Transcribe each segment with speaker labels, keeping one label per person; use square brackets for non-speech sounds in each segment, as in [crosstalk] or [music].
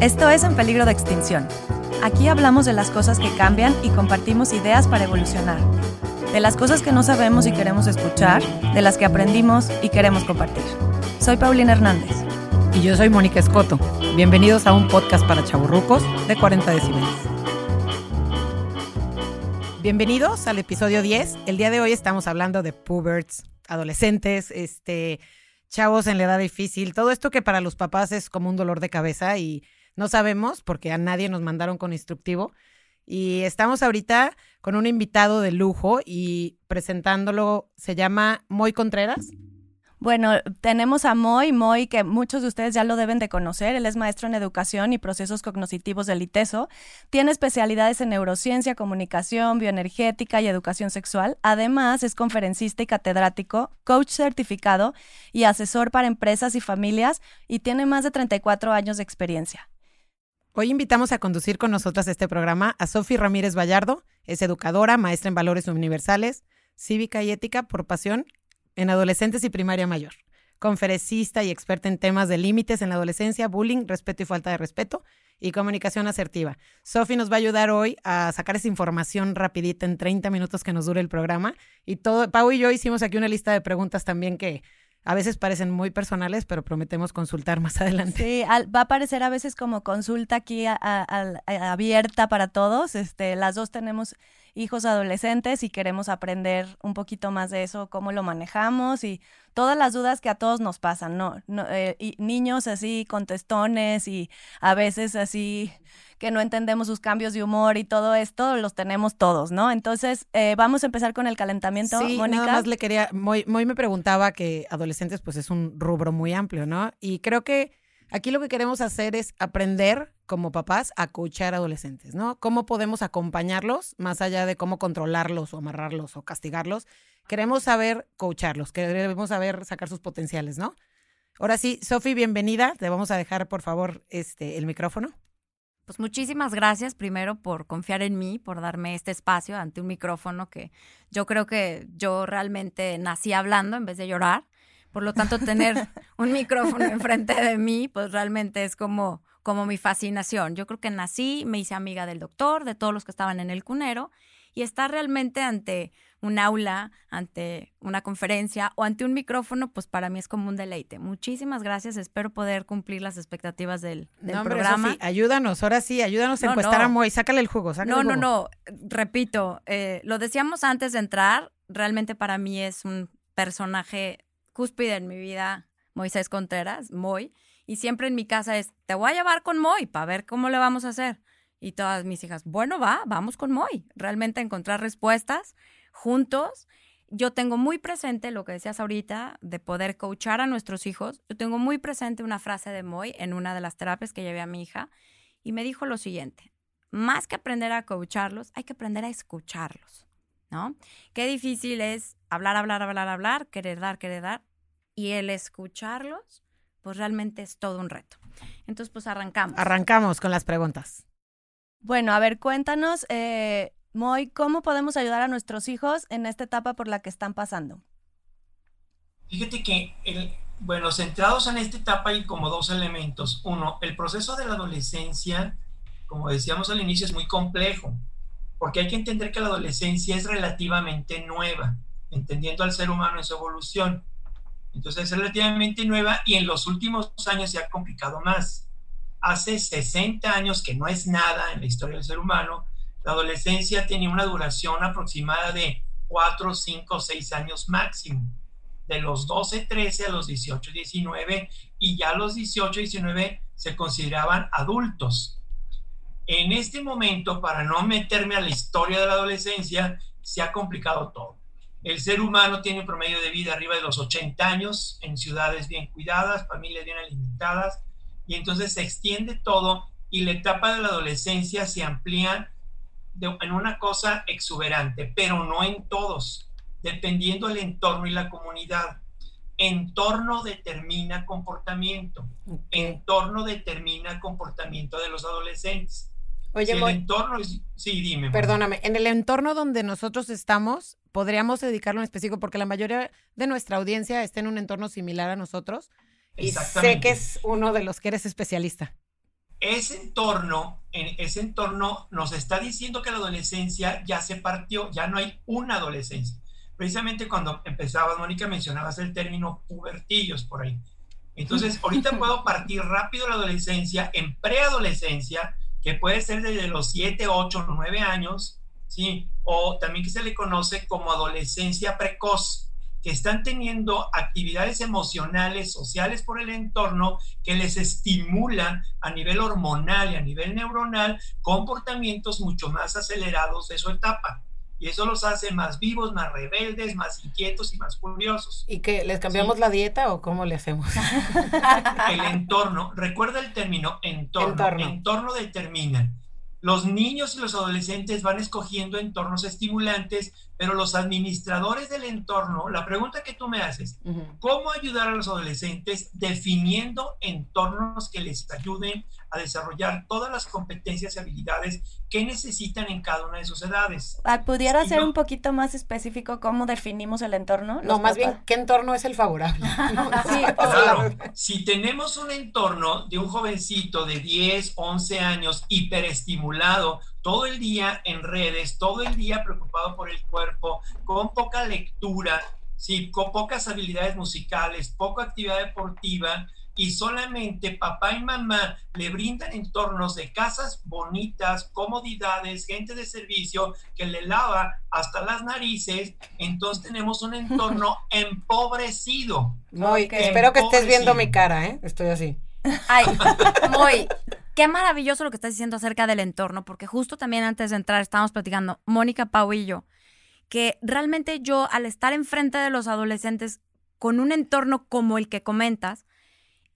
Speaker 1: Esto es En Peligro de Extinción. Aquí hablamos de las cosas que cambian y compartimos ideas para evolucionar. De las cosas que no sabemos y queremos escuchar, de las que aprendimos y queremos compartir. Soy Paulina Hernández.
Speaker 2: Y yo soy Mónica Escoto. Bienvenidos a un podcast para chaburrucos de 40 decibeles. Bienvenidos al episodio 10. El día de hoy estamos hablando de puberts, adolescentes, este, chavos en la edad difícil, todo esto que para los papás es como un dolor de cabeza y no sabemos porque a nadie nos mandaron con instructivo. Y estamos ahorita con un invitado de lujo y presentándolo, se llama Moy Contreras.
Speaker 1: Bueno, tenemos a Moy, Moy que muchos de ustedes ya lo deben de conocer, él es maestro en educación y procesos cognitivos del ITESO, tiene especialidades en neurociencia, comunicación, bioenergética y educación sexual, además es conferencista y catedrático, coach certificado y asesor para empresas y familias y tiene más de 34 años de experiencia.
Speaker 2: Hoy invitamos a conducir con nosotras este programa a Sofi Ramírez Vallardo. Es educadora, maestra en valores universales, cívica y ética por pasión en adolescentes y primaria mayor. Conferencista y experta en temas de límites en la adolescencia, bullying, respeto y falta de respeto y comunicación asertiva. Sofi nos va a ayudar hoy a sacar esa información rapidita en 30 minutos que nos dure el programa. Y todo, Pau y yo hicimos aquí una lista de preguntas también que a veces parecen muy personales, pero prometemos consultar más [laughs] adelante.
Speaker 1: Sí, va a aparecer a veces como consulta aquí abierta para todos. Este, las dos tenemos hijos adolescentes y queremos aprender un poquito más de eso, cómo lo manejamos y todas las dudas que a todos nos pasan, ¿no? Eh, y niños así contestones y a veces así que no entendemos sus cambios de humor y todo esto, los tenemos todos, ¿no? Entonces, eh, vamos a empezar con el calentamiento,
Speaker 2: sí,
Speaker 1: Mónica.
Speaker 2: Nada más le quería, muy, muy me preguntaba que adolescentes, pues es un rubro muy amplio, ¿no? Y creo que aquí lo que queremos hacer es aprender como papás a coachar adolescentes, ¿no? ¿Cómo podemos acompañarlos más allá de cómo controlarlos o amarrarlos o castigarlos? Queremos saber coacharlos, queremos saber sacar sus potenciales, ¿no? Ahora sí, Sofi, bienvenida. Te vamos a dejar, por favor, este, el micrófono.
Speaker 3: Pues muchísimas gracias primero por confiar en mí, por darme este espacio ante un micrófono que yo creo que yo realmente nací hablando en vez de llorar. Por lo tanto, tener [laughs] un micrófono enfrente de mí, pues realmente es como, como mi fascinación. Yo creo que nací, me hice amiga del doctor, de todos los que estaban en el cunero, y estar realmente ante un aula, ante una conferencia o ante un micrófono, pues para mí es como un deleite. Muchísimas gracias, espero poder cumplir las expectativas del, programa.
Speaker 2: ayúdanos, ahora sí, ayúdanos a encuestar a Moy, sácale el jugo, sácale
Speaker 3: no,
Speaker 2: el jugo.
Speaker 3: No, no, no, repito, eh, lo decíamos antes de entrar, realmente para mí es un personaje cúspide en mi vida, Moisés Contreras, Moy, y siempre en mi casa es, te voy a llevar con Moy para ver cómo le vamos a hacer. Y todas mis hijas, bueno, va, vamos con Moy. Realmente encontrar respuestas juntos. Yo tengo muy presente lo que decías ahorita de poder coachar a nuestros hijos. Yo tengo muy presente una frase de Moy en una de las terapias que llevé a mi hija y me dijo lo siguiente, más que aprender a coacharlos, hay que aprender a escucharlos, ¿no? Qué difícil es hablar, hablar, hablar, hablar, querer dar, querer dar y el escucharlos, pues realmente es todo un reto. Entonces, pues arrancamos.
Speaker 2: Arrancamos con las preguntas.
Speaker 1: Bueno, a ver, cuéntanos, eh, Moy, ¿cómo podemos ayudar a nuestros hijos en esta etapa por la que están pasando?
Speaker 4: Fíjate que, el, bueno, centrados en esta etapa hay como dos elementos. Uno, el proceso de la adolescencia, como decíamos al inicio, es muy complejo, porque hay que entender que la adolescencia es relativamente nueva, entendiendo al ser humano en su evolución. Entonces es relativamente nueva y en los últimos años se ha complicado más hace 60 años, que no es nada en la historia del ser humano, la adolescencia tenía una duración aproximada de 4, 5, 6 años máximo. De los 12, 13 a los 18, 19 y ya los 18, 19 se consideraban adultos. En este momento, para no meterme a la historia de la adolescencia, se ha complicado todo. El ser humano tiene un promedio de vida arriba de los 80 años en ciudades bien cuidadas, familias bien alimentadas, y entonces se extiende todo y la etapa de la adolescencia se amplía en una cosa exuberante, pero no en todos, dependiendo del entorno y la comunidad. Entorno determina comportamiento, entorno determina comportamiento de los adolescentes.
Speaker 2: Oye,
Speaker 4: el entorno sí, dime.
Speaker 2: Perdóname, en el entorno donde nosotros estamos, podríamos dedicarlo en específico porque la mayoría de nuestra audiencia está en un entorno similar a nosotros. Y sé que es uno de los que eres especialista.
Speaker 4: ese entorno, en ese entorno nos está diciendo que la adolescencia ya se partió, ya no hay una adolescencia. Precisamente cuando empezabas, Mónica, mencionabas el término pubertillos por ahí. Entonces, [laughs] ahorita puedo partir rápido la adolescencia en preadolescencia, que puede ser desde los 7, 8, 9 años, ¿sí? O también que se le conoce como adolescencia precoz que están teniendo actividades emocionales, sociales por el entorno que les estimulan a nivel hormonal y a nivel neuronal comportamientos mucho más acelerados de su etapa. Y eso los hace más vivos, más rebeldes, más inquietos y más curiosos.
Speaker 2: ¿Y que les cambiamos la dieta o cómo le hacemos?
Speaker 4: El entorno, recuerda el término entorno. Entorno, entorno determina los niños y los adolescentes van escogiendo entornos estimulantes, pero los administradores del entorno, la pregunta que tú me haces, ¿cómo ayudar a los adolescentes definiendo entornos que les ayuden a desarrollar todas las competencias y habilidades que necesitan en cada una de sus edades.
Speaker 1: Ah, ¿Pudiera ser un poquito más específico cómo definimos el entorno?
Speaker 2: No, más bien, ¿qué entorno es el favorable? [laughs]
Speaker 4: sí, claro. Si tenemos un entorno de un jovencito de 10, 11 años hiperestimulado, todo el día en redes, todo el día preocupado por el cuerpo, con poca lectura, sí, con pocas habilidades musicales, poca actividad deportiva, y solamente papá y mamá le brindan entornos de casas bonitas, comodidades, gente de servicio que le lava hasta las narices, entonces tenemos un entorno [laughs] empobrecido.
Speaker 2: Muy, espero que estés viendo mi cara, ¿eh? Estoy así.
Speaker 3: Ay, muy. Qué maravilloso lo que estás diciendo acerca del entorno, porque justo también antes de entrar estábamos platicando, Mónica, Pau y yo, que realmente yo al estar enfrente de los adolescentes con un entorno como el que comentas,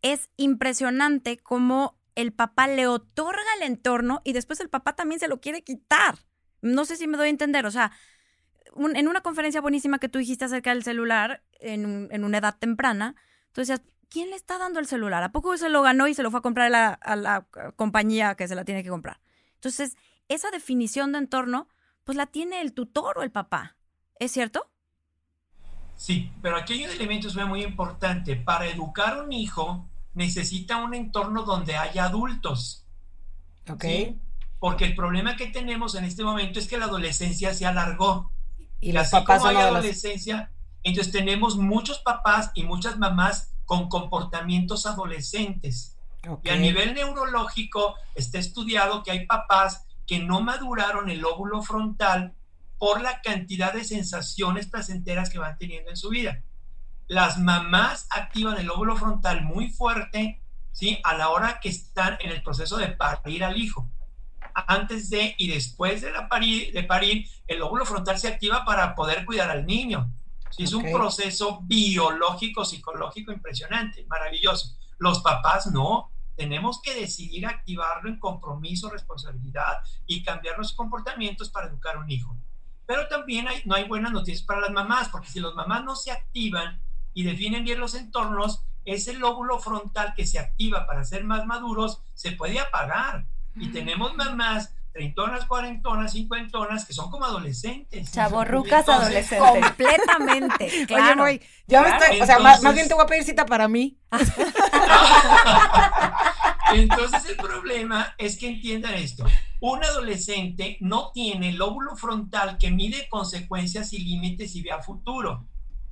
Speaker 3: es impresionante cómo el papá le otorga el entorno y después el papá también se lo quiere quitar. No sé si me doy a entender, o sea, en una conferencia buenísima que tú dijiste acerca del celular en, una edad temprana, tú decías, ¿quién le está dando el celular? ¿A poco se lo ganó y se lo fue a comprar a la, a la compañía que se la tiene que comprar? Entonces, esa definición de entorno, pues la tiene el tutor o el papá, ¿es cierto?
Speaker 4: Sí, pero aquí hay un elemento muy importante. Para educar a un hijo, necesita un entorno donde haya adultos.
Speaker 2: Ok.
Speaker 4: Porque el problema que tenemos en este momento es que la adolescencia se alargó.
Speaker 2: Y, los papás como
Speaker 4: hay adolescencia, entonces tenemos muchos papás y muchas mamás con comportamientos adolescentes. Y a nivel neurológico está estudiado que hay papás que no maduraron el óvulo frontal por la cantidad de sensaciones placenteras que van teniendo en su vida las mamás activan el óvulo frontal muy fuerte, ¿sí? A la hora que están en el proceso de parir al hijo. Antes de y después de, la parir, de parir, el óvulo frontal se activa para poder cuidar al niño. Es un proceso biológico, psicológico impresionante, maravilloso. Los papás no, tenemos que decidir activarlo en compromiso, responsabilidad y cambiar los comportamientos para educar a un hijo. Pero también hay, no hay buenas noticias para las mamás, porque si las mamás no se activan, y definen bien los entornos, ese lóbulo frontal que se activa para ser más maduros se puede apagar. Y tenemos mamás treintonas, cuarentonas, cincuentonas, que son como adolescentes.
Speaker 1: Chaborrucas adolescentes.
Speaker 3: Completamente. [laughs] Claro.
Speaker 2: Oye, ya me estoy, o sea, más, bien te voy a pedir cita para mí. [laughs] [laughs]
Speaker 4: Entonces el problema es que entiendan esto. Un adolescente no tiene el lóbulo frontal que mide consecuencias y límites y ve a futuro.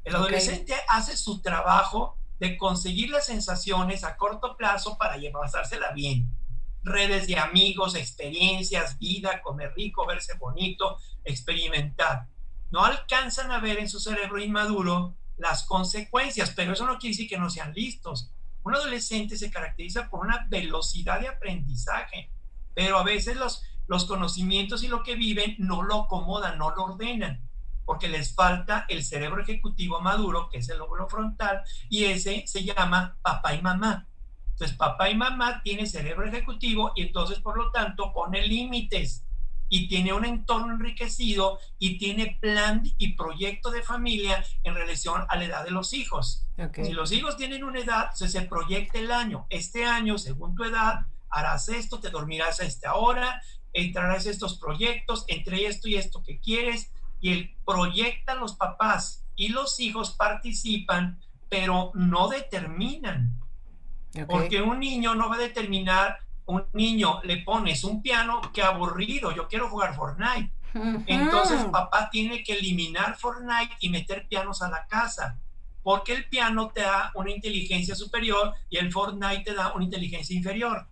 Speaker 4: El adolescente hace su trabajo de conseguir las sensaciones a corto plazo para llevársela bien. Redes de amigos, experiencias, vida, comer rico, verse bonito, experimentar. No alcanzan a ver en su cerebro inmaduro las consecuencias, pero eso no quiere decir que no sean listos. Un adolescente se caracteriza por una velocidad de aprendizaje, pero a veces los, los conocimientos y lo que viven no lo acomodan, no lo ordenan porque les falta el cerebro ejecutivo maduro, que es el lóbulo frontal, y ese se llama papá y mamá. Entonces, papá y mamá tiene cerebro ejecutivo y entonces, por lo tanto, pone límites y tiene un entorno enriquecido y tiene plan y proyecto de familia en relación a la edad de los hijos. Si los hijos tienen una edad, se proyecta el año. Este año, según tu edad, harás esto, te dormirás a esta hora, entrarás a estos proyectos, entre esto y esto que quieres, y el proyectan los papás y los hijos participan, pero no determinan. Porque un niño no va a determinar un niño le pones un piano, qué aburrido, yo quiero jugar Fortnite. Entonces papá tiene que eliminar Fortnite y meter pianos a la casa, porque el piano te da una inteligencia superior y el Fortnite te da una inteligencia inferior.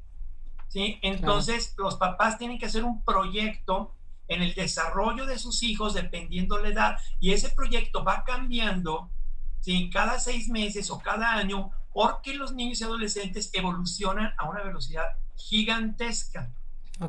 Speaker 4: ¿sí? Entonces los papás tienen que hacer un proyecto en el desarrollo de sus hijos dependiendo la edad y ese proyecto va cambiando ¿sí? cada seis meses o cada año porque los niños y adolescentes evolucionan a una velocidad gigantesca.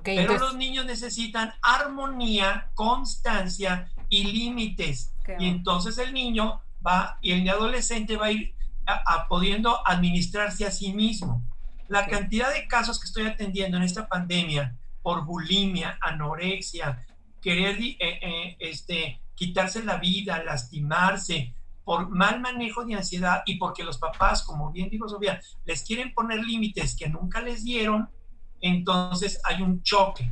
Speaker 4: Pero los niños necesitan armonía, constancia y límites. Y entonces el niño va y el adolescente va a ir a, pudiendo administrarse a sí mismo. La cantidad de casos que estoy atendiendo en esta pandemia por bulimia, anorexia, querer eh, eh, este, quitarse la vida, lastimarse, por mal manejo de ansiedad y porque los papás, como bien dijo Sofía, les quieren poner límites que nunca les dieron, entonces hay un choque,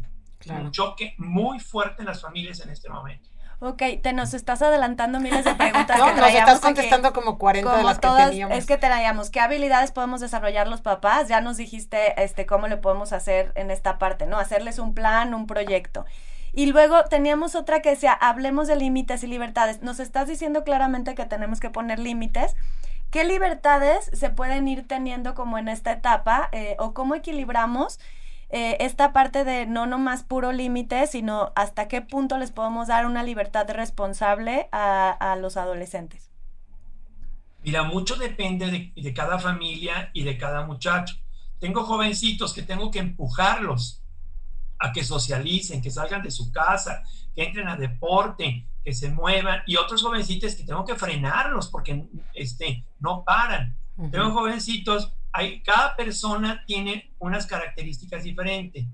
Speaker 4: un choque muy fuerte en las familias en este momento.
Speaker 1: Ok, te nos estás adelantando miles de preguntas.
Speaker 2: no, nos estás contestando como 40 de las que teníamos.
Speaker 1: Es que traíamos, ¿qué habilidades podemos desarrollar los papás? Ya nos dijiste este, cómo le podemos hacer en esta parte, ¿no? Hacerles un plan, un proyecto. Y luego teníamos otra que decía, hablemos de límites y libertades. Nos estás diciendo claramente que tenemos que poner límites. ¿Qué libertades se pueden ir teniendo como en esta etapa eh, o cómo equilibramos eh, esta parte de no nomás puro límite, sino hasta qué punto les podemos dar una libertad responsable a, los adolescentes?
Speaker 4: Mira, mucho depende de, de, cada familia y de cada muchacho. Tengo jovencitos que tengo que empujarlos a que socialicen, que salgan de su casa, que entren a deporte, que se muevan, y otros jovencitos que tengo que frenarlos porque este, no paran. Tengo jovencitos cada persona tiene unas características diferentes,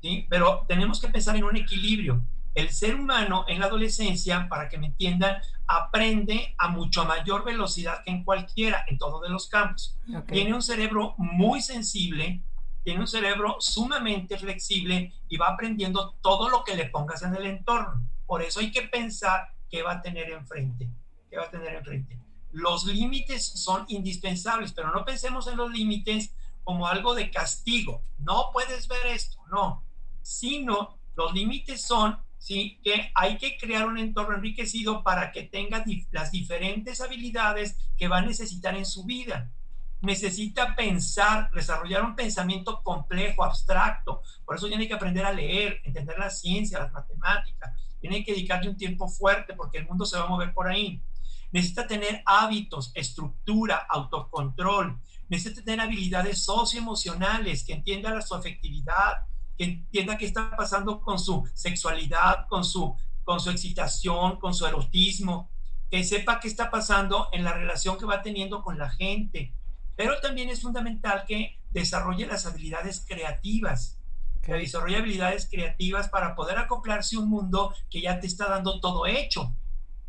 Speaker 4: ¿sí? pero tenemos que pensar en un equilibrio. El ser humano en la adolescencia, para que me entiendan, aprende a mucho mayor velocidad que en cualquiera, en todos de los campos. Tiene un cerebro muy sensible, tiene un cerebro sumamente flexible y va aprendiendo todo lo que le pongas en el entorno. Por eso hay que pensar qué va a tener enfrente, qué va a tener enfrente los límites son indispensables, pero no pensemos en los límites como algo de castigo. No puedes ver esto, no. Sino los límites son, sí, que hay que crear un entorno enriquecido para que tenga las diferentes habilidades que va a necesitar en su vida. Necesita pensar, desarrollar un pensamiento complejo, abstracto. Por eso tiene que aprender a leer, entender la ciencia, las matemáticas. Tiene que dedicarle un tiempo fuerte porque el mundo se va a mover por ahí necesita tener hábitos, estructura, autocontrol, necesita tener habilidades socioemocionales, que entienda su afectividad, que entienda qué está pasando con su sexualidad, con su, con su excitación, con su erotismo, que sepa qué está pasando en la relación que va teniendo con la gente. Pero también es fundamental que desarrolle las habilidades creativas, que desarrolle habilidades creativas para poder acoplarse a un mundo que ya te está dando todo hecho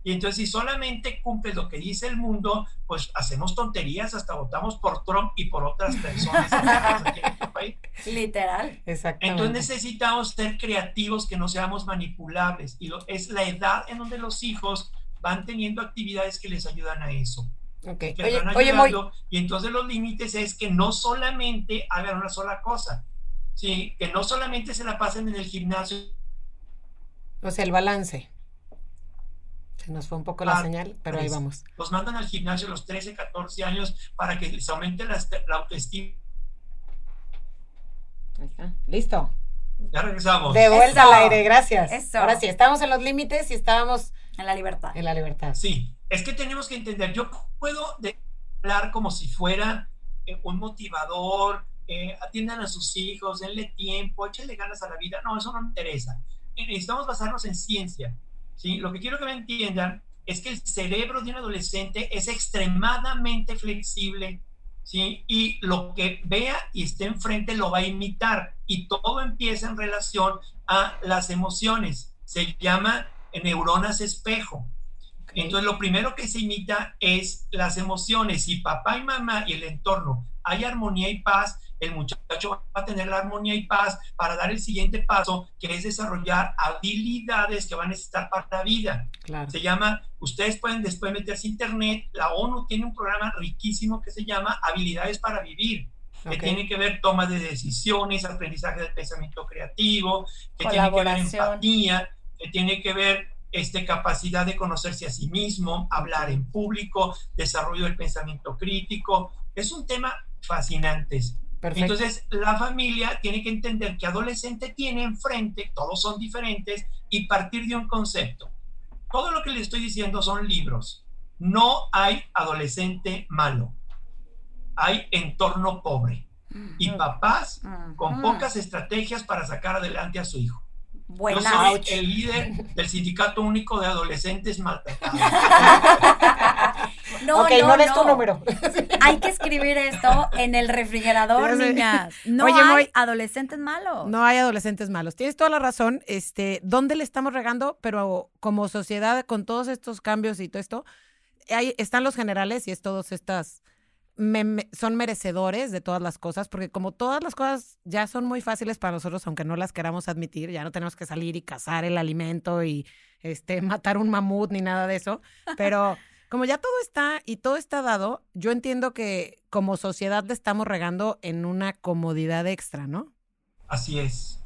Speaker 4: y entonces si solamente cumples lo que dice el mundo, pues hacemos tonterías, hasta votamos por Trump y por otras personas. [laughs]
Speaker 1: Literal.
Speaker 4: Exactamente. Entonces necesitamos ser creativos, que no seamos manipulables. Y es la edad en donde los hijos van teniendo actividades que les ayudan a eso.
Speaker 2: Okay.
Speaker 4: Oye, y entonces los límites es que no solamente hagan una sola cosa, ¿sí? que no solamente se la pasen en el gimnasio.
Speaker 2: O sea, el balance nos fue un poco la ah, señal, pero ahí vamos.
Speaker 4: Los mandan al gimnasio a los 13, 14 años para que les aumente la, autoestima.
Speaker 2: Ahí está. Listo.
Speaker 4: Ya regresamos.
Speaker 2: De vuelta al aire, gracias. Ahora sí, estamos en los límites y estábamos
Speaker 1: en la libertad.
Speaker 2: En la libertad.
Speaker 4: Sí, es que tenemos que entender, yo puedo hablar como si fuera eh, un motivador, eh, atiendan a sus hijos, denle tiempo, échenle ganas a la vida. No, eso no me interesa. Necesitamos basarnos en ciencia. ¿sí? Lo que quiero que me entiendan es que el cerebro de un adolescente es extremadamente flexible, ¿sí? Y lo que vea y esté enfrente lo va a imitar y todo empieza en relación a las emociones. Se llama neuronas espejo. Entonces, lo primero que se imita es las emociones. Si papá y mamá y el entorno hay armonía y paz, el muchacho va a tener la armonía y paz para dar el siguiente paso, que es desarrollar habilidades que va a necesitar para la vida. Se llama, ustedes pueden después meterse a internet, la ONU tiene un programa riquísimo que se llama Habilidades para Vivir. que tiene que ver toma de decisiones, aprendizaje del pensamiento creativo, que tiene que ver empatía, que tiene que ver este, capacidad de conocerse a sí mismo, hablar en público, desarrollo del pensamiento crítico. Es un tema fascinante. Entonces, la familia tiene que entender que adolescente tiene enfrente, todos son diferentes, y partir de un concepto. Todo lo que le estoy diciendo son libros. No hay adolescente malo. Hay entorno pobre. Y mm. papás con pocas estrategias para sacar adelante a su hijo. Yo soy el líder del Sindicato Único de Adolescentes Maltratados. [laughs]
Speaker 2: no, ok, no, no tu número. [laughs]
Speaker 3: Hay que escribir esto en el refrigerador, niñas. [laughs] No hay adolescentes malos.
Speaker 2: No hay adolescentes malos. Tienes toda la razón. Este, ¿dónde le estamos regando? Pero como sociedad, con todos estos cambios y todo esto, hay, están los generales y es todas estas son merecedores de todas las cosas, porque como todas las cosas ya son muy fáciles para nosotros, aunque no las queramos admitir, ya no tenemos que salir y cazar el alimento y este, [laughs] matar un mamut ni nada de eso, pero como ya todo está y todo está dado, yo entiendo que como sociedad le estamos regando en una comodidad extra, ¿no?
Speaker 4: Así es.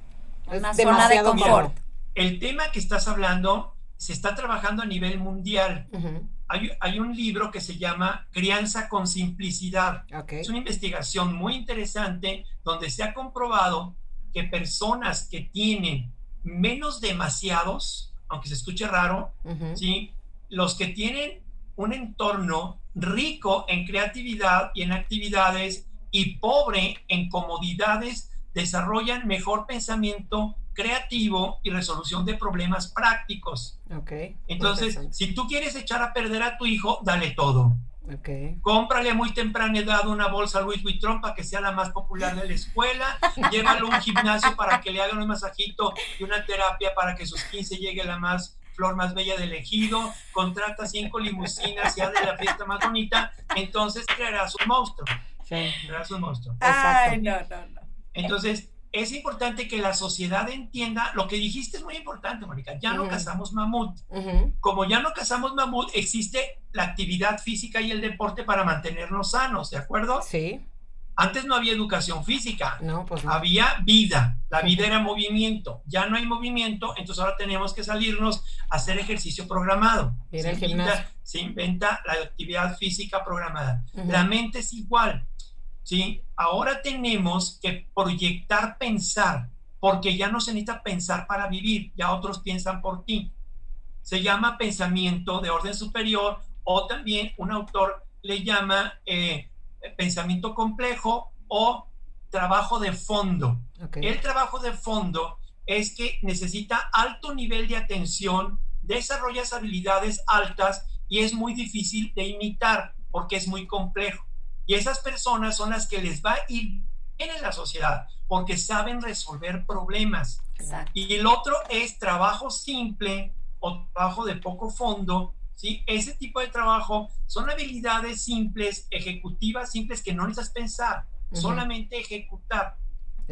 Speaker 3: Una zona de confort.
Speaker 4: El tema que estás hablando se está trabajando a nivel mundial hay, un libro que se llama Crianza con Simplicidad. Es una investigación muy interesante donde se ha comprobado que personas que tienen menos demasiados, aunque se escuche raro, ¿sí? los que tienen un entorno rico en creatividad y en actividades y pobre en comodidades, desarrollan mejor pensamiento creativo y resolución de problemas prácticos.
Speaker 2: Okay.
Speaker 4: Entonces, si tú quieres echar a perder a tu hijo, dale todo.
Speaker 2: Okay.
Speaker 4: Cómprale a muy temprana edad una bolsa Louis Vuitton para que sea la más popular de la escuela. [laughs] Llévalo a un gimnasio para que le hagan un masajito y una terapia para que sus 15 llegue la más flor más bella del ejido. Contrata cinco limusinas y de la fiesta más bonita. Entonces crearás un monstruo. Sí. Crearás un monstruo.
Speaker 3: Ay, no, no, no.
Speaker 4: Entonces, es importante que la sociedad entienda, lo que dijiste es muy importante, Mónica, ya no cazamos mamut. Como ya no cazamos mamut, existe la actividad física y el deporte para mantenernos sanos, ¿de acuerdo?
Speaker 2: Sí.
Speaker 4: Antes no había educación física,
Speaker 2: no, pues
Speaker 4: había vida, la vida era movimiento, ya no hay movimiento, entonces ahora tenemos que salirnos a hacer ejercicio programado.
Speaker 2: Se inventa,
Speaker 4: se inventa, la actividad física programada. La mente es igual, ¿sí? Ahora tenemos que proyectar pensar, porque ya no se necesita pensar para vivir, ya otros piensan por ti. Se llama pensamiento de orden superior o también un autor le llama eh, pensamiento complejo o trabajo de fondo. El trabajo de fondo es que necesita alto nivel de atención, desarrollas habilidades altas y es muy difícil de imitar porque es muy complejo. Y esas personas son las que les va a ir bien en la sociedad porque saben resolver problemas. Y el otro es trabajo simple o trabajo de poco fondo. ¿sí? Ese tipo de trabajo son habilidades simples, ejecutivas simples que no necesitas pensar, solamente ejecutar.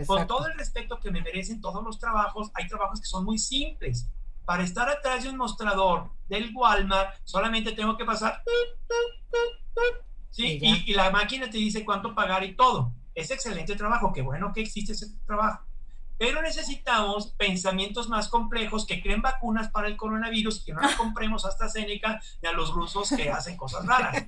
Speaker 4: Con todo el respeto que me merecen todos los trabajos, hay trabajos que son muy simples. Para estar atrás de un mostrador del Walmart, solamente tengo que pasar ¿sí? Y, la máquina te dice cuánto pagar y todo. Es excelente trabajo, qué bueno que existe ese trabajo. Pero necesitamos pensamientos más complejos que creen vacunas para el coronavirus, que no las compremos hasta Seneca ni a los rusos que hacen cosas raras.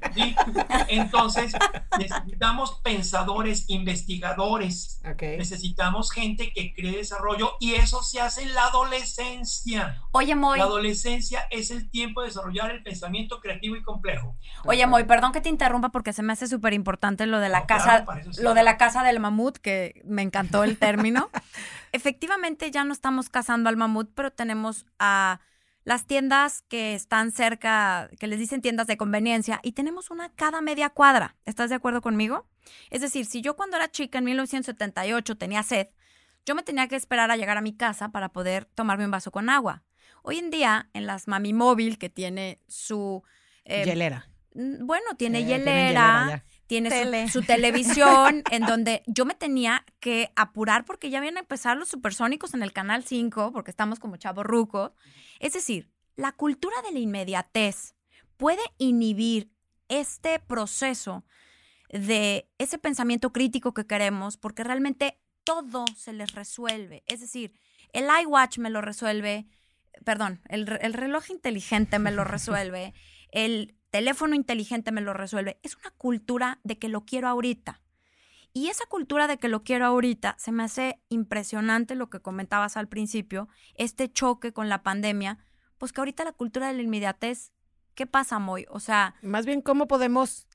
Speaker 4: Entonces, necesitamos pensadores, investigadores. Necesitamos gente que cree desarrollo y eso se hace en la adolescencia.
Speaker 3: Oye, Moy.
Speaker 4: La adolescencia es el tiempo de desarrollar el pensamiento creativo y complejo.
Speaker 3: Oye, Moy, perdón que te interrumpa porque se me hace súper importante lo de la casa, lo de la casa del mamut, que me encantó el término. [laughs] efectivamente ya no estamos cazando al mamut, pero tenemos a las tiendas que están cerca, que les dicen tiendas de conveniencia, y tenemos una cada media cuadra. ¿Estás de acuerdo conmigo? Es decir, si yo cuando era chica en 1978 tenía sed, yo me tenía que esperar a llegar a mi casa para poder tomarme un vaso con agua. Hoy en día, en las Mami Móvil, que tiene su...
Speaker 2: Eh, hielera.
Speaker 3: Bueno, tiene eh, hielera tiene su, televisión, en donde yo me tenía que apurar porque ya habían empezado los supersónicos en el canal 5, porque estamos como chavo ruco. Es decir, la cultura de la inmediatez puede inhibir este proceso de ese pensamiento crítico que queremos, porque realmente todo se les resuelve. Es decir, el iWatch me lo resuelve, perdón, el, el reloj inteligente me lo resuelve, [laughs] el teléfono inteligente me lo resuelve. Es una cultura de que lo quiero ahorita. Y esa cultura de que lo quiero ahorita, se me hace impresionante lo que comentabas al principio, este choque con la pandemia, pues que ahorita la cultura de la inmediatez, ¿qué pasa, Moy? O sea...
Speaker 2: Más bien, ¿cómo podemos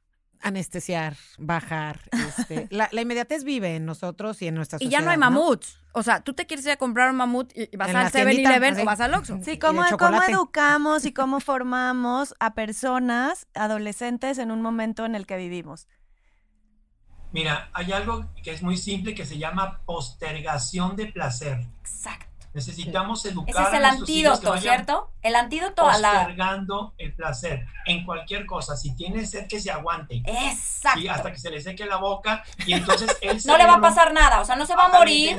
Speaker 2: anestesiar, bajar? Este, [laughs] la, inmediatez vive en nosotros y en nuestra sociedad.
Speaker 3: Y ya no hay mamuts. O sea, tú te quieres ir a comprar un mamut y vas al 7-Eleven o vas al Oxxo.
Speaker 1: Sí, ¿cómo, ¿cómo educamos y [laughs] cómo formamos a personas, adolescentes, en un momento en el que vivimos?
Speaker 4: Mira, hay algo que es muy simple que se llama postergación de placer.
Speaker 3: Exacto.
Speaker 4: Necesitamos educar
Speaker 3: Ese es el antídoto, ¿cierto? El antídoto a la...
Speaker 4: Postergando el placer en cualquier cosa. Si tiene sed, que se aguante.
Speaker 3: Exacto.
Speaker 4: Y hasta que se le seque la boca y entonces [laughs] él
Speaker 3: No le va a pasar nada, o sea, no se va a morir.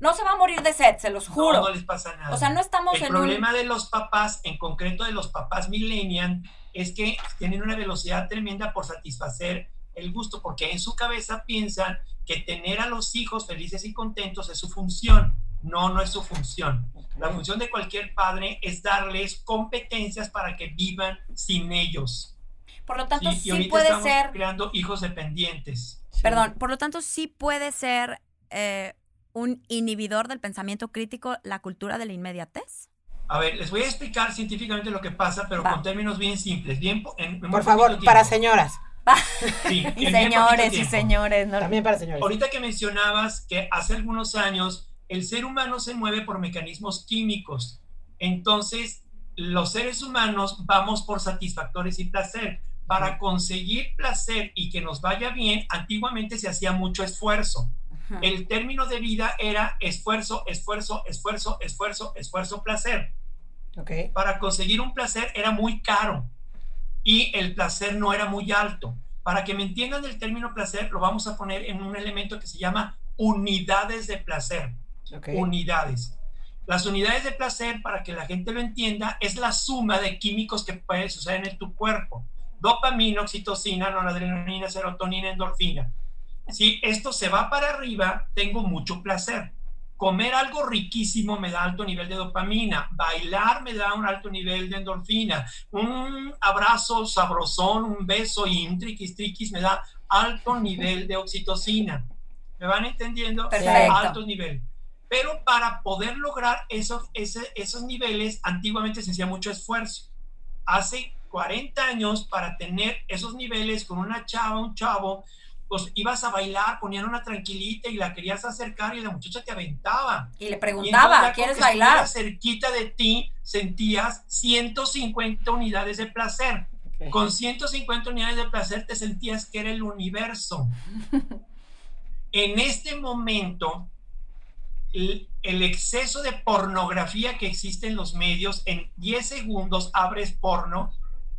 Speaker 3: No se va a morir de sed, se los juro.
Speaker 4: No, no les pasa nada.
Speaker 3: O sea, no estamos
Speaker 4: el
Speaker 3: en
Speaker 4: El problema de los papás, en concreto de los papás millennial, es que tienen una velocidad tremenda por satisfacer el gusto, porque en su cabeza piensan que tener a los hijos felices y contentos es su función. No, no es su función. La función de cualquier padre es darles competencias para que vivan sin ellos.
Speaker 3: Por lo tanto, sí, puede ser.
Speaker 4: creando hijos dependientes.
Speaker 3: Perdón, por lo tanto, sí puede ser eh, un inhibidor del pensamiento crítico la cultura de la inmediatez.
Speaker 4: A ver, les voy a explicar científicamente lo que pasa, pero con términos bien simples. Bien,
Speaker 2: por favor, para señoras. [laughs]
Speaker 1: Sí, y señores y señores.
Speaker 2: No. También para señores.
Speaker 4: Ahorita que mencionabas que hace algunos años el ser humano se mueve por mecanismos químicos. Entonces, los seres humanos vamos por satisfactores y placer. Para conseguir placer y que nos vaya bien, antiguamente se hacía mucho esfuerzo. El término de vida era esfuerzo, esfuerzo, esfuerzo, esfuerzo, esfuerzo, placer.
Speaker 2: Okay.
Speaker 4: Para conseguir un placer era muy caro y el placer no era muy alto. Para que me entiendan el término placer, lo vamos a poner en un elemento que se llama unidades de placer. Unidades. Las unidades de placer, para que la gente lo entienda, es la suma de químicos que puede suceder en tu cuerpo. Dopamina, oxitocina, noradrenalina, serotonina, endorfina. Si esto se va para arriba, tengo mucho placer comer algo riquísimo me da alto nivel de dopamina, bailar me da un alto nivel de endorfina, un abrazo sabrosón, un beso un triquis triquis me da alto nivel de oxitocina. ¿Me van entendiendo?
Speaker 3: Perfecto.
Speaker 4: Alto nivel. Pero para poder lograr esos, esos niveles, antiguamente se hacía mucho esfuerzo. Hace 40 años, para tener esos niveles con una chava, un chavo, pues ibas a bailar, ponían una tranquilita y la querías acercar y la muchacha te aventaba.
Speaker 3: Y le preguntaba, ¿quieres bailar?
Speaker 4: cerquita de ti sentías 150 unidades de placer. Con 150 unidades de placer te sentías que era el universo. [laughs] en este momento, el, exceso de pornografía que existe en los medios, en 10 segundos abres porno,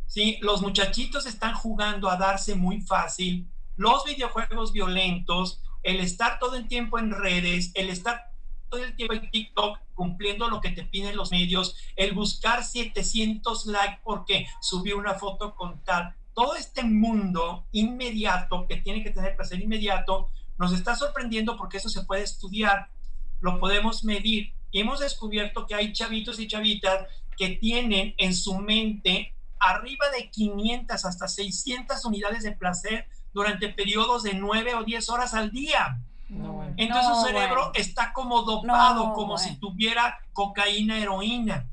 Speaker 4: ¿sí? los muchachitos están jugando a darse muy fácil, los videojuegos violentos, el estar todo el tiempo en redes, el estar todo el tiempo en TikTok cumpliendo lo que te piden los medios, el buscar 700 likes porque subió una foto con tal. Todo este mundo inmediato que tiene que tener placer inmediato nos está sorprendiendo porque eso se puede estudiar, lo podemos medir. Y hemos descubierto que hay chavitos y chavitas que tienen en su mente arriba de 500 hasta 600 unidades de placer durante periodos de 9 o 10 horas al día. Entonces su cerebro está como dopado, como si tuviera cocaína, heroína.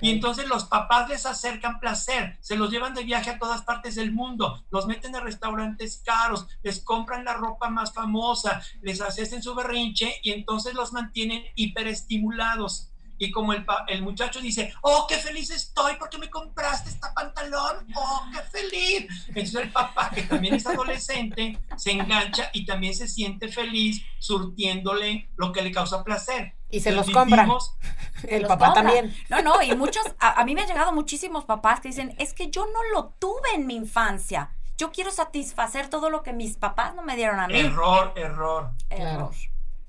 Speaker 4: Y entonces los papás les acercan placer, se los llevan de viaje a todas partes del mundo, los meten a restaurantes caros, les compran la ropa más famosa, les hacen su berrinche y entonces los mantienen hiperestimulados y como el, el muchacho dice, oh, qué feliz estoy porque me compraste esta pantalón, oh, qué feliz. Entonces el papá, que también es adolescente, se engancha y también se siente feliz surtiéndole lo que le causa placer.
Speaker 2: Y se los compra. [laughs] El papá también.
Speaker 3: No, no, y muchos, a, a mí me han llegado muchísimos papás que dicen, es que yo no lo tuve en mi infancia. Yo quiero satisfacer todo lo que mis papás no me dieron a mí.
Speaker 4: Error, error.
Speaker 3: Error.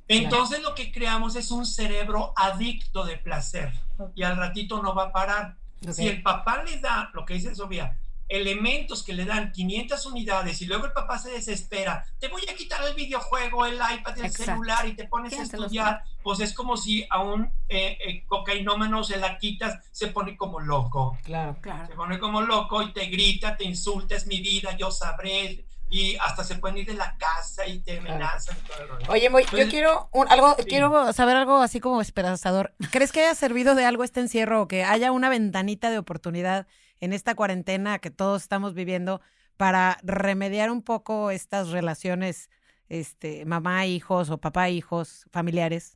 Speaker 4: Entonces lo que creamos es un cerebro adicto de placer y al ratito no va a parar. Si el papá le da, lo que dice Sofía, elementos que le dan 500 unidades y luego el papá se desespera, te voy a quitar el videojuego, el iPad, el
Speaker 3: Exacto.
Speaker 4: celular y te pones a estudiar, pues es como si a un eh, eh, cocainómano se la quitas, se pone como loco.
Speaker 2: Claro.
Speaker 3: Claro.
Speaker 4: Se pone como loco y te grita, te insulta, es mi vida, yo sabré. Y hasta se pueden ir de la casa y te amenazan. y todo el rollo.
Speaker 2: Oye, Moy, yo
Speaker 4: Entonces,
Speaker 2: quiero un- algo,
Speaker 4: sí.
Speaker 2: quiero saber algo así como esperanzador. ¿Crees que haya servido de algo este encierro o que haya una ventanita de oportunidad en esta cuarentena que todos estamos viviendo para remediar un poco estas relaciones, este, mamá hijos o papá hijos, familiares?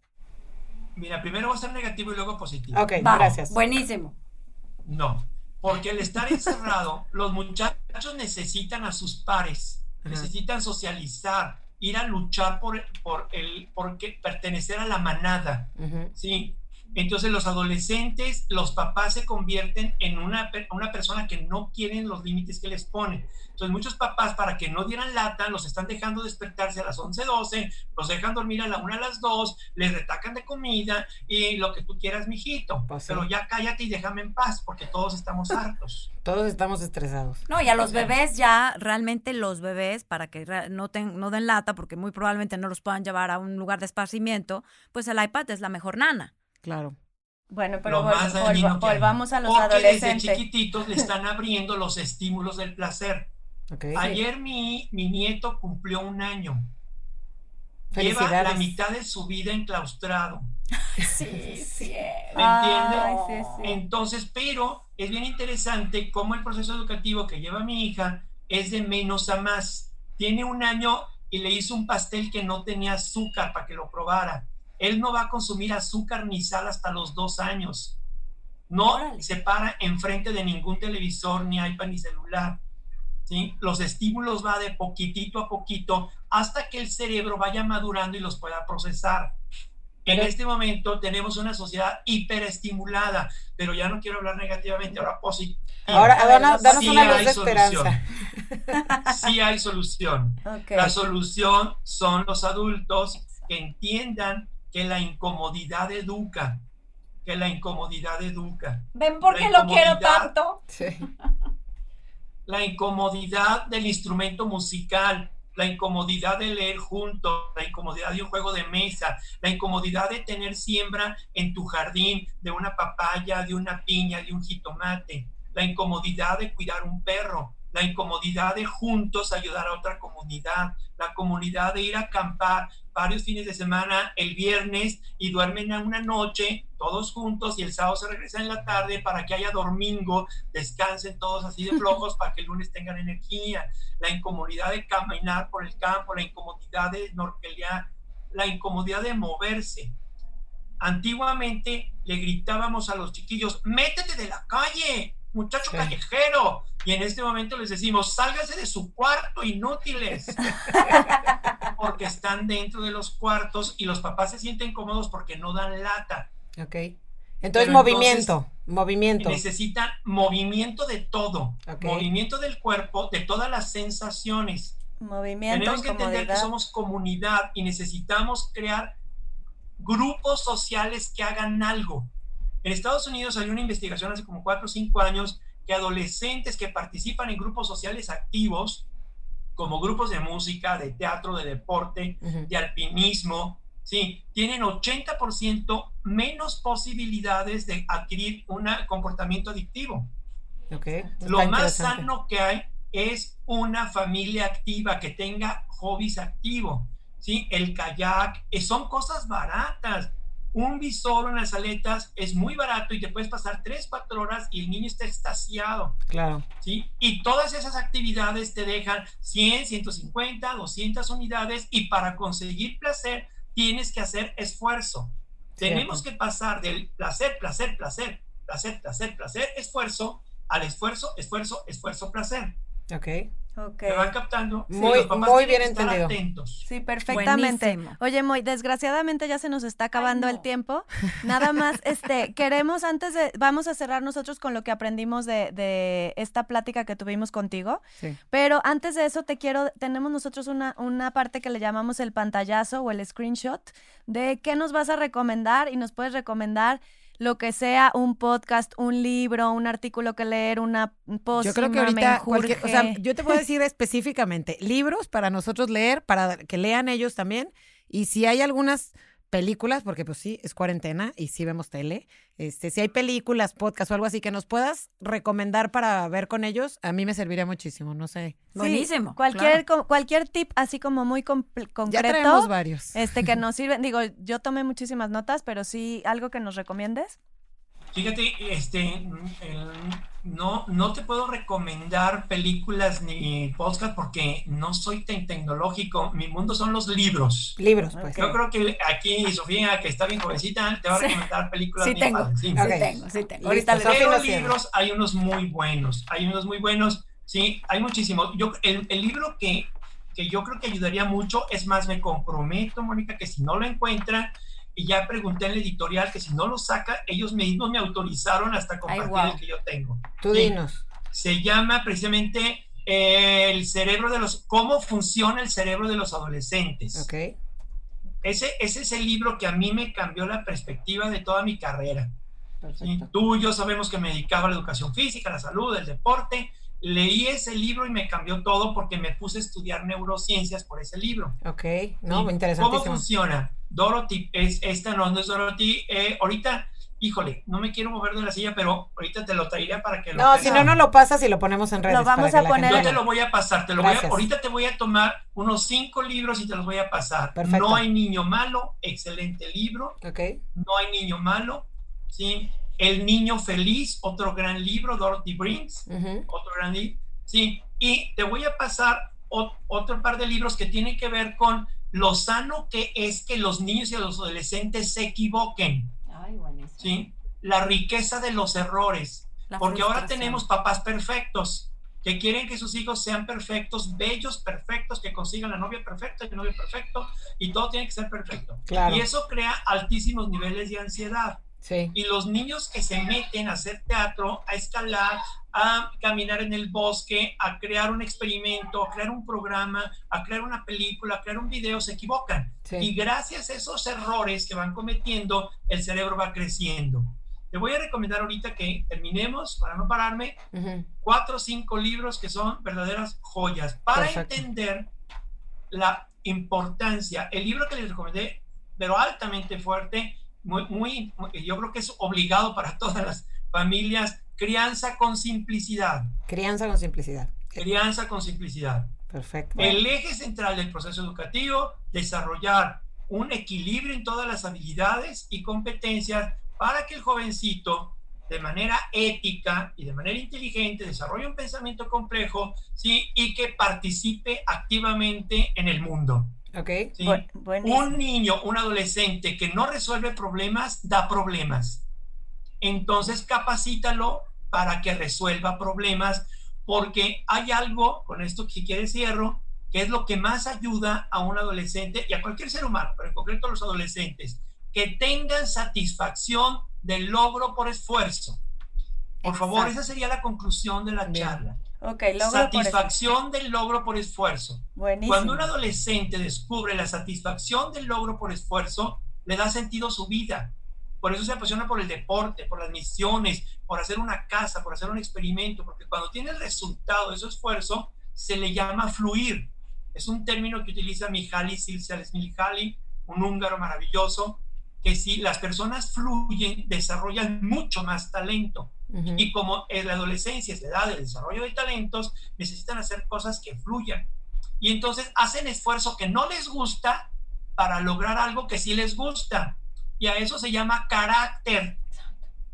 Speaker 4: Mira, primero va a ser negativo y luego positivo.
Speaker 2: Ok,
Speaker 3: Va,
Speaker 2: gracias.
Speaker 3: Buenísimo.
Speaker 4: No, porque al estar encerrado, los muchachos necesitan a sus pares,
Speaker 2: Ajá.
Speaker 4: necesitan socializar, ir a luchar por, por el, por que- pertenecer a la manada. ¿sí? Entonces los adolescentes, los papás se convierten en una, una persona que no quieren los límites que les ponen. Entonces muchos papás para que no dieran lata, los están dejando despertarse a las 11, 12, los dejan dormir a la 1, a las 2, les retacan de comida y lo que tú quieras, mijito.
Speaker 2: Pues.
Speaker 4: Pero ya cállate y déjame en paz porque todos estamos hartos. [laughs]
Speaker 2: Todos estamos estresados.
Speaker 3: No, y a los bebés ya, realmente los bebés, para que no, ten- no den lata, porque muy probablemente no los puedan llevar a un lugar de esparcimiento, pues el iPad es la mejor nana.
Speaker 2: Claro.
Speaker 1: Bueno, pero vol- volvamos a los
Speaker 4: Porque desde
Speaker 1: adolescentes.
Speaker 4: chiquititos le están abriendo los estímulos del placer. Ayer mi, mi nieto cumplió un año. Lleva la mitad de su vida enclaustrado.
Speaker 3: Sí, sí.
Speaker 4: ¿Me entiendes?
Speaker 1: sí, sí.
Speaker 4: Entonces, pero es bien interesante cómo el proceso educativo que lleva mi hija es de menos a más. Tiene un año y le hizo un pastel que no tenía azúcar para que lo probara. Él no va a consumir azúcar ni sal hasta los dos años. No
Speaker 3: Órale.
Speaker 4: se para enfrente de ningún televisor, ni iPad, ni celular. ¿sí? Los estímulos va de poquitito a poquito hasta que el cerebro vaya madurando y los pueda procesar. En este momento tenemos una sociedad hiperestimulada, pero ya no quiero hablar negativamente, ahora positivo.
Speaker 2: Ahora, danos, danos
Speaker 4: sí
Speaker 2: una luz de
Speaker 4: solución.
Speaker 2: esperanza.
Speaker 4: Sí hay solución. La solución son los adultos que entiendan que la incomodidad educa, que la incomodidad educa.
Speaker 3: ¿Ven por qué lo quiero tanto?
Speaker 2: Sí.
Speaker 4: la incomodidad del instrumento musical, la incomodidad de leer juntos, la incomodidad de un juego de mesa, la incomodidad de tener siembra en tu jardín de una papaya, de una piña, de un jitomate, la incomodidad de cuidar un perro, la incomodidad de juntos ayudar a otra comunidad, la comunidad de ir a acampar varios fines de semana el viernes y duermen a una noche todos juntos y el sábado se regresan en la tarde para que haya domingo, descansen todos así de [laughs] flojos para que el lunes tengan energía, la incomodidad de caminar por el campo, la incomodidad de norquelear, la incomodidad de moverse. Antiguamente le gritábamos a los chiquillos, métete de la calle, muchacho
Speaker 2: Sí.
Speaker 4: callejero. Y en este momento les decimos, sálgase de su cuarto, inútiles. [laughs] porque están dentro de los cuartos y los papás se sienten cómodos porque no dan lata.
Speaker 2: Ok. Entonces,
Speaker 4: Pero
Speaker 2: movimiento, movimiento.
Speaker 4: Necesitan movimiento de todo,
Speaker 2: Ok.
Speaker 4: movimiento del cuerpo, de todas las sensaciones.
Speaker 1: Movimiento,
Speaker 4: Tenemos que entender que somos comunidad y necesitamos crear grupos sociales que hagan algo. En Estados Unidos hay una investigación hace como cuatro o cinco años que adolescentes que participan en grupos sociales activos, como grupos de música, de teatro, de deporte, de alpinismo, sí, tienen 80% menos posibilidades de adquirir un comportamiento adictivo.
Speaker 2: Ok. Está
Speaker 4: Lo más sano que hay es una familia activa que tenga hobbies activos. ¿sí? El kayak, eh, son cosas baratas. Un visor en las aletas es muy barato y te puedes pasar 3, 4 horas y el niño está extasiado.
Speaker 2: Claro.
Speaker 4: ¿sí? Y todas esas actividades te dejan 100, 150, 200 unidades y para conseguir placer tienes que hacer esfuerzo. Tenemos que pasar del placer, placer, placer, placer, placer, placer, esfuerzo, al esfuerzo, esfuerzo, esfuerzo, placer.
Speaker 2: Ok.
Speaker 1: Ok.
Speaker 4: ¿Me van captando? Sí,
Speaker 2: Muy-
Speaker 4: los papás
Speaker 2: muy bien
Speaker 4: que estar
Speaker 2: entendido.
Speaker 4: atentos.
Speaker 1: Sí, perfectamente.
Speaker 3: Buenísimo.
Speaker 1: Oye, Moy, desgraciadamente ya se nos está acabando
Speaker 3: no.
Speaker 1: el tiempo. [laughs] Nada más, este, queremos antes de, vamos a cerrar nosotros con lo que aprendimos de, de esta plática que tuvimos contigo.
Speaker 2: Sí.
Speaker 1: Pero antes de eso te quiero, tenemos nosotros una, una parte que le llamamos el pantallazo o el screenshot de qué nos vas a recomendar y nos puedes recomendar lo que sea, un podcast, un libro, un artículo que leer, una post.
Speaker 2: Yo creo que ahorita, cualquier, o sea, yo te puedo [laughs] decir específicamente, libros para nosotros leer, para que lean ellos también, y si hay algunas películas, porque pues sí, es cuarentena y sí vemos tele. Este, si hay películas, podcast o algo así que nos puedas recomendar para ver con ellos, a mí me serviría muchísimo, no sé.
Speaker 3: Buenísimo.
Speaker 1: Cualquier, cualquier tip así como muy concreto.
Speaker 2: Ya tenemos varios.
Speaker 1: Este, que [laughs] nos sirven. Digo, yo tomé muchísimas notas, pero sí, algo que nos recomiendes.
Speaker 4: Fíjate, este, no, no te puedo recomendar películas ni podcast porque no soy tan tecnológico. Mi mundo son los libros.
Speaker 2: Libros, pues.
Speaker 4: Yo creo que aquí Sofía, que está bien jovencita, te va a recomendar películas.
Speaker 3: Sí, tengo. Sí, tengo, sí tengo. Ahorita
Speaker 4: los libros hay unos muy buenos. Hay unos muy buenos. Sí, hay muchísimos. Yo, el, el libro que, que yo creo que ayudaría mucho, es más, me comprometo, Mónica, que si no lo encuentran, y ya pregunté en la editorial que si no lo saca, ellos mismos me autorizaron hasta compartir el que yo tengo.
Speaker 2: Tú dinos.
Speaker 4: Se llama precisamente eh, el cerebro de los, cómo funciona el cerebro de los adolescentes.
Speaker 2: Ok.
Speaker 4: Ese, ese es el libro que a mí me cambió la perspectiva de toda mi carrera. Tú y yo sabemos que me dedicaba a la educación física, a la salud, el deporte. Leí ese libro y me cambió todo porque me puse a estudiar neurociencias por ese libro.
Speaker 2: Ok, no, interesante.
Speaker 4: ¿Cómo funciona? Dorothy, es, esta no, no es Dorothy. Eh, ahorita, híjole, no me quiero mover de la silla, pero ahorita te lo traería para que
Speaker 2: lo No, si no, no lo pasas y lo ponemos en redes.
Speaker 1: Lo vamos a poner.
Speaker 4: Yo te lo voy a pasar, te lo voy a, ahorita te voy a tomar unos cinco libros y te los voy a pasar.
Speaker 2: Perfecto.
Speaker 4: No hay niño malo, excelente libro.
Speaker 2: Ok.
Speaker 4: No hay niño malo, ¿sí? El niño feliz, otro gran libro, Dorothy Brings, otro gran libro, ¿sí? Y te voy a pasar otro par de libros que tienen que ver con lo sano que es que los niños y los adolescentes se equivoquen. ¿sí? La riqueza de los errores. porque ahora tenemos papás perfectos que quieren que sus hijos sean perfectos, bellos, perfectos, que consigan la novia perfecta, el novio perfecto, y todo tiene que ser perfecto. Y eso crea altísimos niveles de ansiedad. Y los niños que se meten a hacer teatro, a escalar, a caminar en el bosque, a crear un experimento, a crear un programa, a crear una película, a crear un video, se equivocan. Y gracias a esos errores que van cometiendo, el cerebro va creciendo. Te voy a recomendar ahorita que terminemos, para no pararme, cuatro o cinco libros que son verdaderas joyas para entender la importancia. El libro que les recomendé, pero altamente fuerte, muy, muy, yo creo que es obligado para todas las familias, crianza con simplicidad.
Speaker 2: Crianza con simplicidad.
Speaker 4: Crianza con simplicidad.
Speaker 2: Perfecto.
Speaker 4: El eje central del proceso educativo, desarrollar un equilibrio en todas las habilidades y competencias para que el jovencito de manera ética y de manera inteligente desarrolle un pensamiento complejo, ¿sí? Y que participe activamente en el mundo.
Speaker 2: Ok.
Speaker 4: un niño, un adolescente que no resuelve problemas, da problemas. Entonces capacítalo para que resuelva problemas, porque hay algo, con esto que quiere cierro, que es lo que más ayuda a un adolescente y a cualquier ser humano, pero en concreto a los adolescentes, que tengan satisfacción del logro por esfuerzo. Por favor, esa sería la conclusión de la charla. Satisfacción del logro por esfuerzo. Cuando un adolescente descubre la satisfacción del logro por esfuerzo, le da sentido a su vida. Por eso se apasiona por el deporte, por las misiones, por hacer una casa, por hacer un experimento, porque cuando tiene el resultado de su esfuerzo, se le llama fluir. Es un término que utiliza Mihaly Csikszentmihalyi, un húngaro maravilloso, que si las personas fluyen, desarrollan mucho más talento. Y como en la adolescencia es la edad del desarrollo de talentos, necesitan hacer cosas que fluyan. Y entonces hacen esfuerzo que no les gusta para lograr algo que sí les gusta. Y a eso se llama carácter,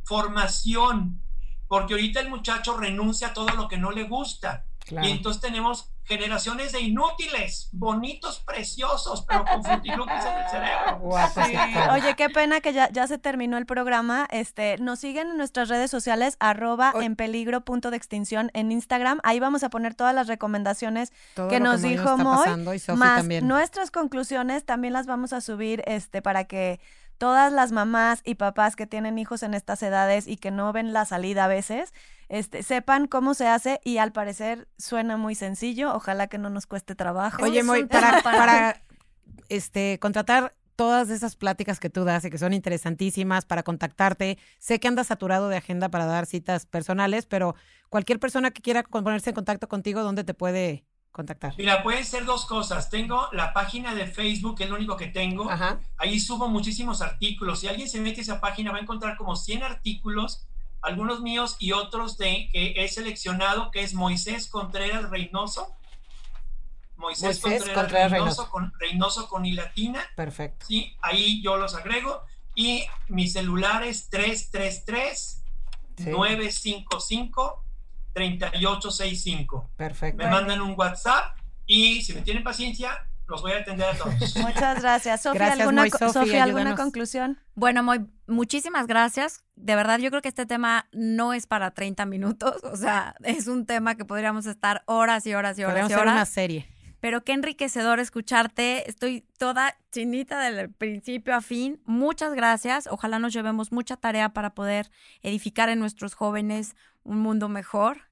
Speaker 4: formación, porque ahorita el muchacho renuncia a todo lo que no le gusta. Y entonces tenemos generaciones de inútiles, bonitos, preciosos, pero con frutiluques en el cerebro. [laughs]
Speaker 1: Oye, qué pena que ya, ya se terminó el programa. Este, nos siguen en nuestras redes sociales, arroba en peligro punto de extinción en Instagram. Ahí vamos a poner todas las recomendaciones que nos dijo Moy, más nuestras conclusiones también las vamos a subir este, para que todas las mamás y papás que tienen hijos en estas edades y que no ven la salida a veces, este, sepan cómo se hace y al parecer suena muy sencillo. Ojalá que no nos cueste trabajo.
Speaker 2: Oye, para, para [laughs] este, contratar todas esas pláticas que tú das y que son interesantísimas para contactarte. Sé que andas saturado de agenda para dar citas personales, pero cualquier persona que quiera ponerse en contacto contigo, ¿dónde te puede contactar?
Speaker 4: Mira, pueden ser dos cosas. Tengo la página de Facebook, que es lo único que tengo.
Speaker 2: Ajá.
Speaker 4: Ahí subo muchísimos artículos. Si alguien se mete a esa página, va a encontrar como 100 artículos, algunos míos y otros de que he seleccionado, que es Moisés Contreras Reynoso. Moisés,
Speaker 2: Moisés
Speaker 4: Contreras,
Speaker 2: Contreras
Speaker 4: Reynoso,
Speaker 2: Reynoso.
Speaker 4: con Reynoso con I latina.
Speaker 2: Perfecto.
Speaker 4: Sí, ahí yo los agrego. Y mi celular es 333
Speaker 2: Sí.
Speaker 4: 955 3865.
Speaker 2: Perfecto.
Speaker 4: Me mandan un WhatsApp y si me tienen paciencia, los voy a atender a todos. [laughs]
Speaker 1: Muchas gracias. Sofía,
Speaker 2: Gracias,
Speaker 1: ¿alguna,
Speaker 2: Moy.
Speaker 1: Sofía, ¿alguna conclusión?
Speaker 3: Bueno, Moy, muchísimas gracias. De verdad, yo creo que este tema no es para 30 minutos. O sea, es un tema que podríamos estar horas y horas y horas
Speaker 2: Podríamos
Speaker 3: y
Speaker 2: hacer
Speaker 3: horas.
Speaker 2: una serie.
Speaker 3: Pero qué enriquecedor escucharte. Estoy toda chinita del principio a fin. Muchas gracias. Ojalá nos llevemos mucha tarea para poder edificar en nuestros jóvenes un mundo mejor.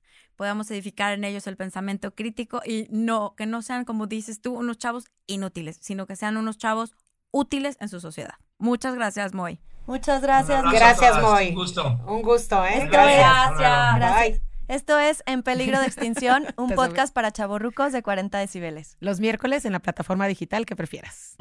Speaker 3: Podamos edificar en ellos el pensamiento crítico y no, que no sean, como dices tú, unos chavos inútiles, sino que sean unos chavos útiles en su sociedad. Muchas gracias, Moy.
Speaker 1: Muchas gracias.
Speaker 2: Gracias. Moy.
Speaker 4: Un gusto.
Speaker 2: Un gusto, ¿eh?
Speaker 4: Gracias.
Speaker 1: Gracias. Esto es En Peligro de Extinción, [laughs] un podcast para chavorrucos de 40 decibeles.
Speaker 2: Los miércoles en la plataforma digital que prefieras.